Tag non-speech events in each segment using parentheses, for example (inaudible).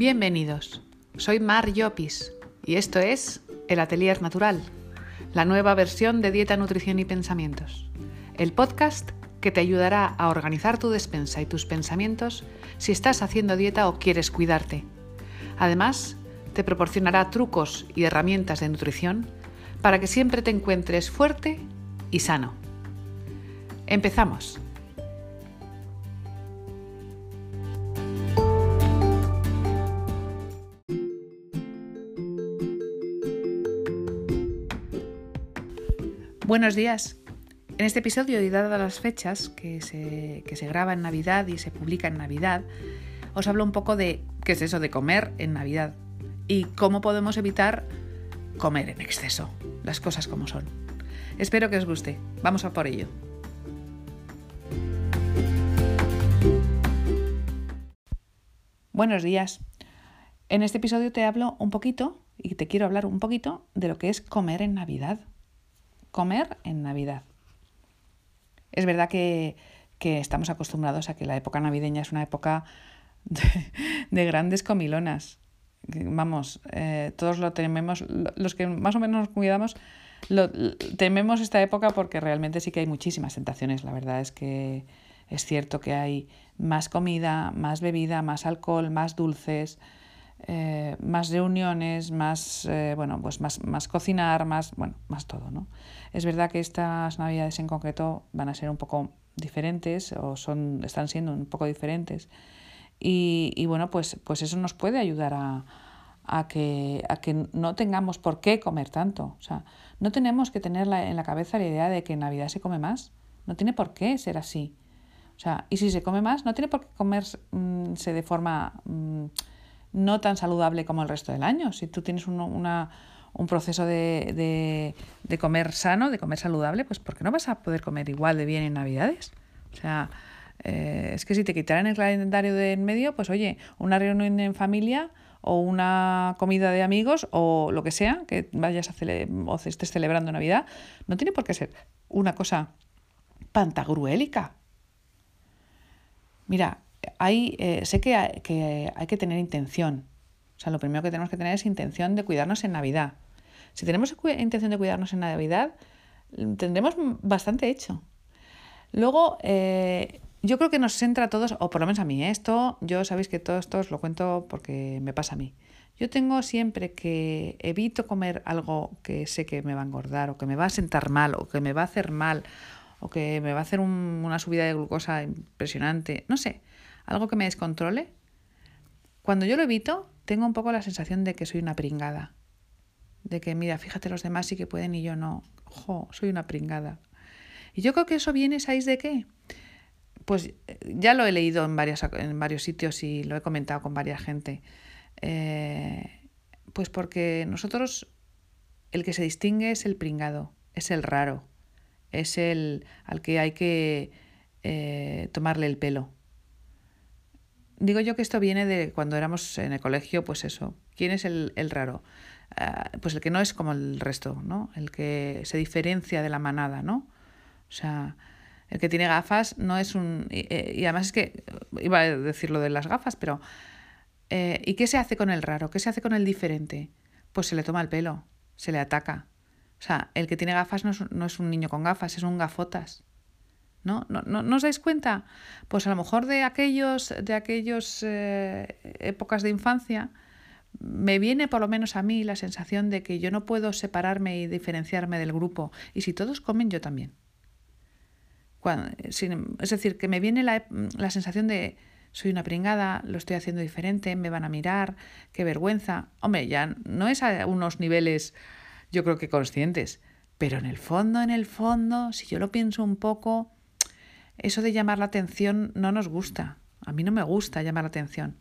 Bienvenidos, soy Mar Llopis y esto es El Atelier Natural, la nueva versión de Dieta, Nutrición y Pensamientos, el podcast que te ayudará a organizar tu despensa y tus pensamientos si estás haciendo dieta o quieres cuidarte. Además, te proporcionará trucos y herramientas de nutrición para que siempre te encuentres fuerte y sano. Empezamos. Buenos días. En este episodio, y dadas las fechas que se, que se graba en Navidad y se publica en Navidad, os hablo un poco de qué es eso de comer en Navidad y cómo podemos evitar comer en exceso, las cosas como son. Espero que os guste. Vamos a por ello. Buenos días. En este episodio te hablo un poquito y te quiero hablar un poquito de lo que es comer en Navidad comer en Navidad. Es verdad que, estamos acostumbrados a que la época navideña es una época de, grandes comilonas. Vamos, eh, todos lo tememos, los que más o menos nos cuidamos, lo, tememos esta época porque realmente sí que hay muchísimas tentaciones. La verdad es que es cierto que hay más comida, más bebida, más alcohol, más dulces, eh, más reuniones, más, eh, bueno, pues más, más cocinar, más, bueno, más todo, ¿no? Es verdad que estas navidades en concreto van a ser un poco diferentes o son, están siendo un poco diferentes y, y bueno, pues, pues eso nos puede ayudar a, a, que, a que no tengamos por qué comer tanto. O sea, no tenemos que tener en la cabeza la idea de que en Navidad se come más. No tiene por qué ser así. O sea, y si se come más, no tiene por qué comerse mm, de forma... No tan saludable como el resto del año. Si tú tienes un, una, un proceso de, de, comer sano, de comer saludable, pues ¿por qué no vas a poder comer igual de bien en Navidades? O sea, eh, es que si te quitaran el calendario de en medio, pues oye, una reunión en familia o una comida de amigos o lo que sea que vayas a o estés celebrando Navidad, no tiene por qué ser una cosa pantagruélica. Mira, hay, eh, sé que hay, que hay que tener intención. O sea, lo primero que tenemos que tener es intención de cuidarnos en Navidad. Si tenemos intención de cuidarnos en Navidad, tendremos bastante hecho. Luego, eh, yo creo que nos centra a todos, o por lo menos a mí, ¿eh? esto, yo sabéis que todo esto os lo cuento porque me pasa a mí. Yo tengo siempre que evito comer algo que sé que me va a engordar, o que me va a sentar mal, o que me va a hacer mal, o que me va a hacer una subida de glucosa impresionante, no sé algo que me descontrole, cuando yo lo evito, tengo un poco la sensación de que soy una pringada. De que, mira, fíjate, los demás sí que pueden y yo no. ¡Jo! Soy una pringada. Y yo creo que eso viene, ¿sabéis de qué? Pues ya lo he leído en, en varios sitios y lo he comentado con varias gente. Eh, pues porque nosotros, el que se distingue es el pringado, es el raro, es el al que hay que eh, tomarle el pelo. Digo yo que esto viene de cuando éramos en el colegio, pues eso. ¿Quién es el, raro? Ah, pues el que no es como el resto, ¿no? El que se diferencia de la manada, ¿no? O sea, el que tiene gafas no es un... Y, eh, además es que, iba a decir lo de las gafas, pero... Eh, ¿Y qué se hace con el raro? ¿Qué se hace con el diferente? Pues se le toma el pelo, se le ataca. O sea, el que tiene gafas no es, no es un niño con gafas, es un gafotas. ¿No? ¿No, no, os dais cuenta? Pues a lo mejor de aquellos, de aquellos eh, épocas de infancia, me viene por lo menos a mí la sensación de que yo no puedo separarme y diferenciarme del grupo. Y si todos comen, yo también. es decir, que me viene la, la sensación de soy una pringada, lo estoy haciendo diferente, me van a mirar, qué vergüenza. Hombre, ya no es a unos niveles, yo creo que conscientes, pero en el fondo, en el fondo, si yo lo pienso un poco, eso de llamar la atención no nos gusta. A mí no me gusta llamar la atención.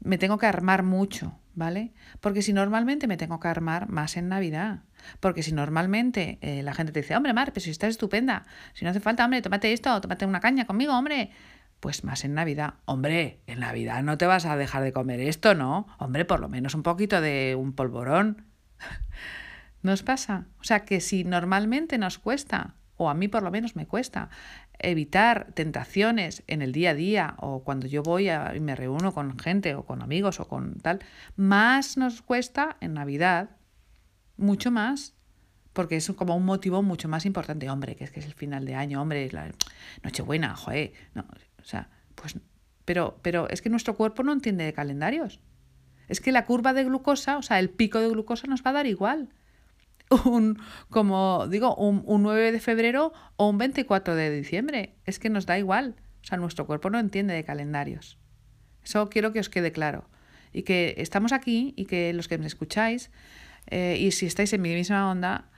Me tengo que armar mucho, ¿vale? Porque si normalmente me tengo que armar más en Navidad. Porque si normalmente eh, la gente te dice, hombre, Mar, pero si estás estupenda, si no hace falta, hombre, tómate esto, tómate una caña conmigo, hombre. Pues más en Navidad. Hombre, en Navidad no te vas a dejar de comer esto, ¿no? Hombre, por lo menos un poquito de un polvorón. (laughs) ¿Nos pasa? O sea, que si normalmente nos cuesta o a mí por lo menos me cuesta, evitar tentaciones en el día a día o cuando yo voy a, y me reúno con gente o con amigos o con tal, más nos cuesta en Navidad, mucho más, porque es como un motivo mucho más importante. Hombre, que es que es el final de año, hombre, es la Nochebuena, joder. No, o sea, pues, pero, pero es que nuestro cuerpo no entiende de calendarios. Es que la curva de glucosa, o sea, el pico de glucosa nos va a dar igual (laughs) un, como digo, un, un 9 de febrero o un 24 de diciembre. Es que nos da igual. O sea, nuestro cuerpo no entiende de calendarios. Eso quiero que os quede claro. Y que estamos aquí y que los que me escucháis, eh, y si estáis en mi misma onda,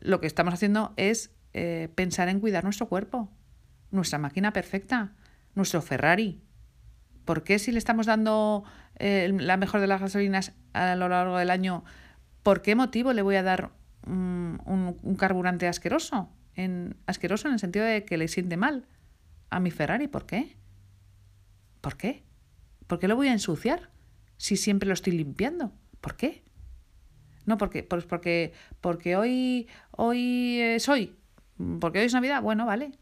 lo que estamos haciendo es eh, pensar en cuidar nuestro cuerpo, nuestra máquina perfecta, nuestro Ferrari. ¿Por qué si le estamos dando eh, la mejor de las gasolinas a lo largo del año, por qué motivo le voy a dar un, carburante asqueroso, en, asqueroso en el sentido de que le siente mal a mi Ferrari. ¿Por qué? ¿Por qué? ¿Por qué lo voy a ensuciar si siempre lo estoy limpiando? ¿Por qué? No, porque, pues porque, porque hoy, hoy es hoy. Porque hoy es Navidad. Bueno, vale.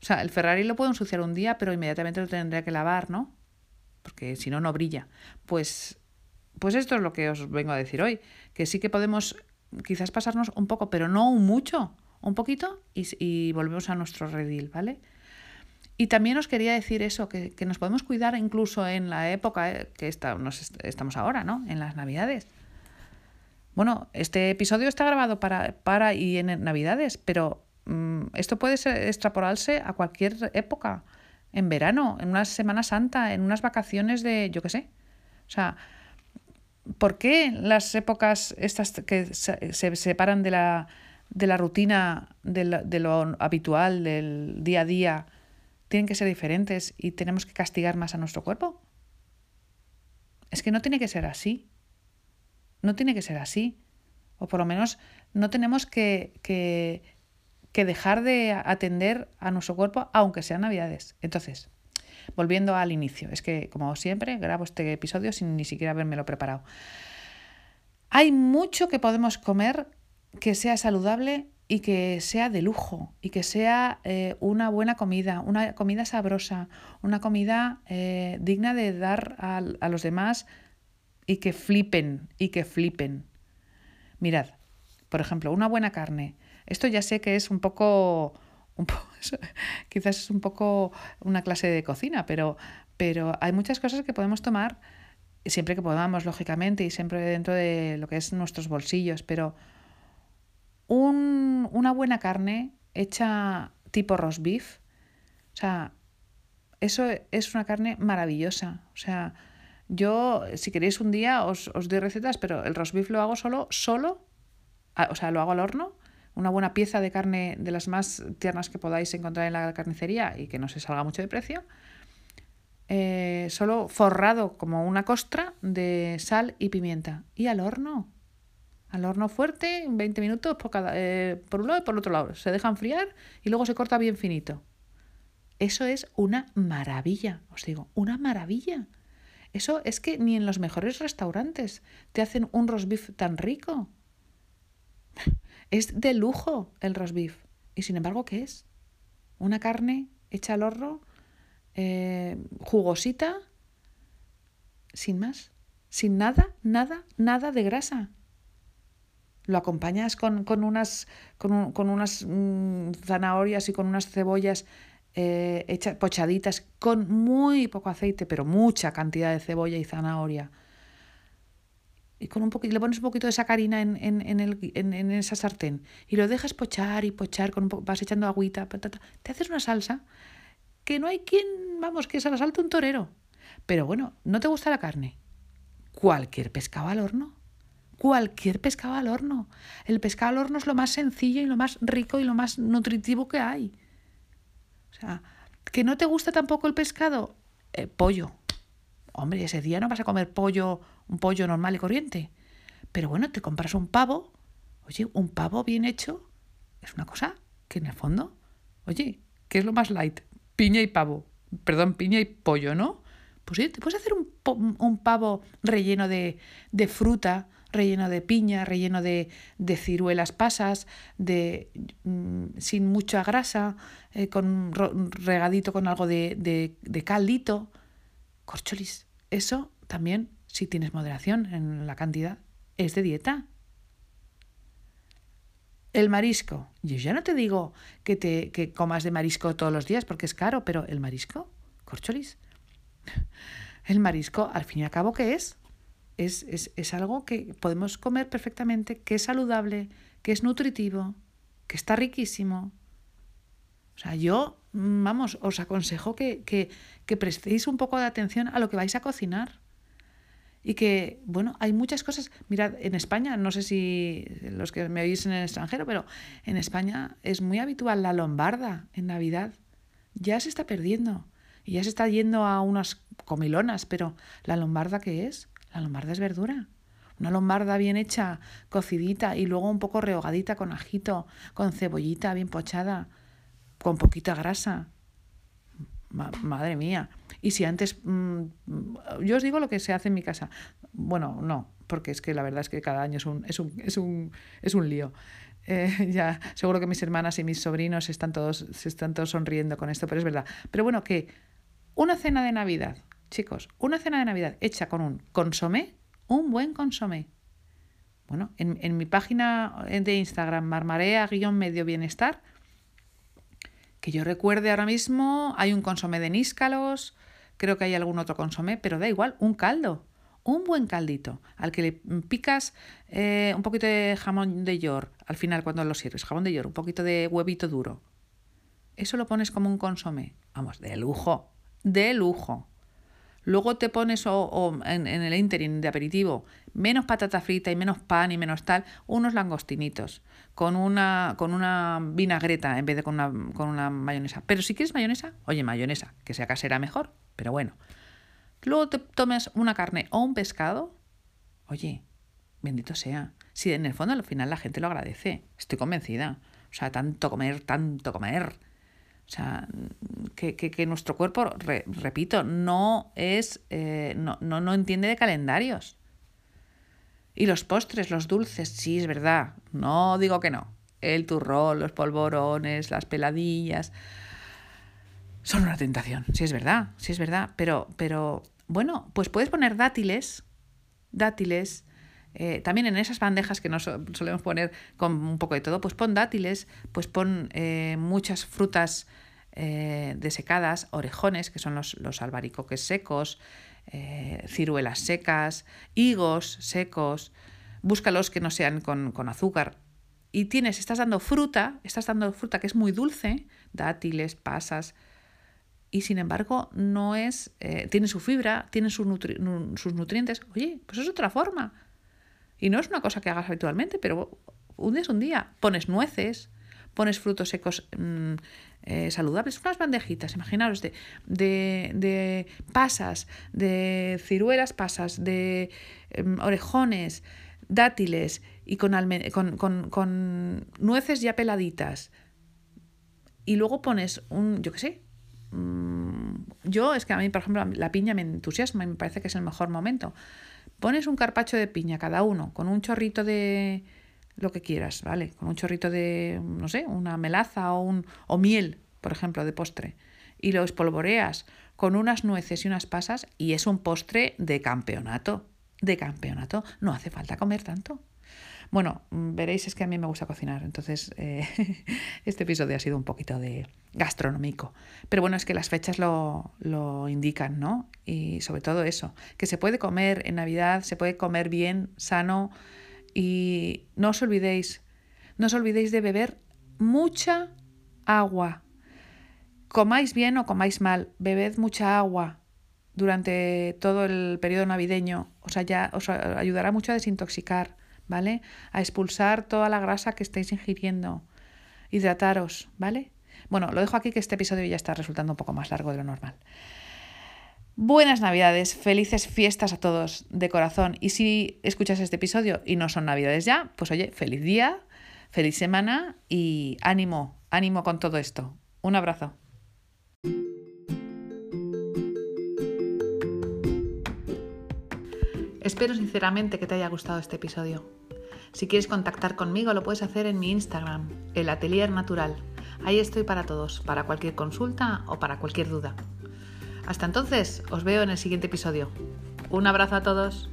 O sea, el Ferrari lo puedo ensuciar un día, pero inmediatamente lo tendría que lavar, ¿no? Porque si no, no brilla. Pues, pues esto es lo que os vengo a decir hoy. Que sí que podemos quizás pasarnos un poco, pero no mucho, un poquito y, volvemos a nuestro redil, ¿vale? Y también os quería decir eso, que, nos podemos cuidar incluso en la época eh, que está, nos estamos ahora, ¿no? En las Navidades. Bueno, este episodio está grabado para, para y en Navidades, pero mm, esto puede extrapolarse a cualquier época. En verano, en una Semana Santa, en unas vacaciones de, yo qué sé. O sea, ¿por qué las épocas estas que se, separan de la, de la rutina, de, lo habitual, del día a día, tienen que ser diferentes y tenemos que castigar más a nuestro cuerpo? Es que no tiene que ser así. No tiene que ser así. O por lo menos no tenemos que, que, que dejar de atender a nuestro cuerpo aunque sean navidades. Entonces, volviendo al inicio, es que como siempre grabo este episodio sin ni siquiera lo preparado. Hay mucho que podemos comer que sea saludable y que sea de lujo y que sea eh, una buena comida, una comida sabrosa, una comida eh, digna de dar a, a los demás y que flipen y que flipen. Mirad, por ejemplo, una buena carne. Esto ya sé que es un poco (laughs) quizás es un poco una clase de cocina, pero, pero hay muchas cosas que podemos tomar siempre que podamos, lógicamente, y siempre dentro de lo que es nuestros bolsillos, pero un, una buena carne hecha tipo roast beef, o sea, eso es una carne maravillosa. O sea, yo, si queréis un día, os, os doy recetas, pero el roast beef lo hago solo, solo, o sea, lo hago al horno una buena pieza de carne de las más tiernas que podáis encontrar en la carnicería y que no se salga mucho de precio, eh, solo forrado como una costra de sal y pimienta. Y al horno. Al horno fuerte, 20 minutos por, eh, por un lado y por otro lado. Se deja enfriar y luego se corta bien finito. Eso es una maravilla, os digo, una maravilla. Eso es que ni en los mejores restaurantes te hacen un roast beef tan rico. Es de lujo el roast beef. Y sin embargo, ¿qué es? Una carne hecha al horno, eh, jugosita, sin más. Sin nada, nada, nada de grasa. Lo acompañas con, unas, con, con unas mm, zanahorias y con unas cebollas eh, hechas, pochaditas, con muy poco aceite, pero mucha cantidad de cebolla y zanahoria y con un poquito, le pones un poquito de sacarina en, en, en, el, en, esa sartén y lo dejas pochar y pochar, con un vas echando agüita, patata, te haces una salsa que no hay quien, vamos, que se la salte un torero. Pero bueno, ¿no te gusta la carne? Cualquier pescado al horno. Cualquier pescado al horno. El pescado al horno es lo más sencillo y lo más rico y lo más nutritivo que hay. O sea, ¿que no te gusta tampoco el pescado? Eh, pollo. Hombre, ese día no vas a comer pollo un pollo normal y corriente. Pero bueno, te compras un pavo. Oye, un pavo bien hecho es una cosa que en el fondo, oye, ¿qué es lo más light? Piña y pavo. Perdón, piña y pollo, ¿no? Pues sí, te puedes hacer un, un pavo relleno de, de fruta, relleno de piña, relleno de, de ciruelas pasas, de, mm, sin mucha grasa, eh, con regadito con algo de, de, de caldito. Corcholis, eso también, si tienes moderación en la cantidad, es de dieta. El marisco. Yo ya no te digo que, te, que comas de marisco todos los días porque es caro, pero el marisco, corcholis. El marisco, al fin y al cabo, ¿qué es? Es, es, es algo que podemos comer perfectamente, que es saludable, que es nutritivo, que está riquísimo. O sea, yo, mm, vamos, os aconsejo que, que, que prestéis un poco de atención a lo que vais a cocinar. Y que, bueno, hay muchas cosas. Mirad, en España, no sé si los que me oís en el extranjero, pero en España es muy habitual la lombarda en Navidad. Ya se está perdiendo. Y ya se está yendo a unas comilonas, pero ¿la lombarda qué es? La lombarda es verdura. Una lombarda bien hecha, cocidita y luego un poco rehogadita con ajito, con cebollita bien pochada, con poquita grasa. Madre mía. Y si antes, mm, yo os digo lo que se hace en mi casa. Bueno, no, porque es que la verdad es que cada año es un, es un, es un, es un lío. Eh, (laughs) ya, seguro que mis hermanas y mis sobrinos están todos, se están todos sonriendo con esto, pero es verdad. Pero bueno, que una cena de Navidad, chicos, una cena de Navidad hecha con un consomé, un buen consomé. Bueno, en, en mi página de Instagram, marmarea-medio bienestar, que yo recuerde ahora mismo, hay un consomé de níscalos, creo que hay algún otro consomé, pero da igual, un caldo, un buen caldito, al que le picas eh, un poquito de jamón de york al final cuando lo sirves, jamón de york, un poquito de huevito duro. Eso lo pones como un consomé. Vamos, de lujo, de lujo. Luego te pones o, en, el interim de aperitivo menos patata frita y menos pan y menos tal, unos langostinitos con una, con una vinagreta en vez de con una, con una mayonesa. Pero si quieres mayonesa, oye, mayonesa, que sea casera mejor, pero bueno. Luego te tomes una carne o un pescado, oye, bendito sea. Si en el fondo al final la gente lo agradece, estoy convencida. O sea, tanto comer, tanto comer. O sea, que, que, nuestro cuerpo, repito, no es, eh, no, no, no entiende de calendarios. Y los postres, los dulces, sí, es verdad. No digo que no. El turrón, los polvorones, las peladillas son una tentación, sí es verdad, sí es verdad, pero, pero bueno, pues puedes poner dátiles, dátiles, eh, también en esas bandejas que nos solemos poner con un poco de todo, pues pon dátiles, pues pon eh, muchas frutas eh, desecadas, orejones, que son los, los albaricoques secos, ciruelas secas, higos secos, búscalos que no sean con, con azúcar. Y tienes, estás dando fruta, estás dando fruta que es muy dulce, dátiles, pasas, y sin embargo no es, eh, tiene su fibra, tiene sus, nutrientes. Oye, pues es otra forma. Y no es una cosa que hagas habitualmente, pero un día es un día. Pones nueces, pones frutos secos mm, eh, saludables, unas bandejitas, imaginaros, de, de, de, pasas, de ciruelas pasas, de em, orejones, dátiles y con, con, con, con nueces ya peladitas. Y luego pones un, yo qué sé, Mm, yo es que a mí, por ejemplo, la piña me entusiasma y me parece que es el mejor momento. Pones un carpacho de piña cada uno con un chorrito de lo que quieras, ¿vale? Con un chorrito de, no sé, una melaza o, un, o miel, por ejemplo, de postre. Y lo espolvoreas con unas nueces y unas pasas y es un postre de campeonato. De campeonato. No hace falta comer tanto. Bueno, mm, veréis, es que a mí me gusta cocinar, entonces eh, (laughs) este episodio ha sido un poquito de gastronómico. Pero bueno, es que las fechas lo, lo indican, ¿no? Y sobre todo eso, que se puede comer en Navidad, se puede comer bien, sano y no os olvidéis, no os olvidéis de beber mucha agua. Comáis bien o comáis mal, bebed mucha agua durante todo el periodo navideño, os, os ayudará mucho a desintoxicar. ¿vale? A expulsar toda la grasa que estáis ingiriendo. Hidrataros, ¿vale? Bueno, lo dejo aquí que este episodio ya está resultando un poco más largo de lo normal. Buenas Navidades, felices fiestas a todos de corazón. Y si escuchas este episodio y no son Navidades ya, pues oye, feliz día, feliz semana y ánimo, ánimo con todo esto. Un abrazo. Espero sinceramente que te haya gustado este episodio. Si quieres contactar conmigo lo puedes hacer en mi Instagram, el Atelier Natural. Ahí estoy para todos, para cualquier consulta o para cualquier duda. Hasta entonces, os veo en el siguiente episodio. Un abrazo a todos.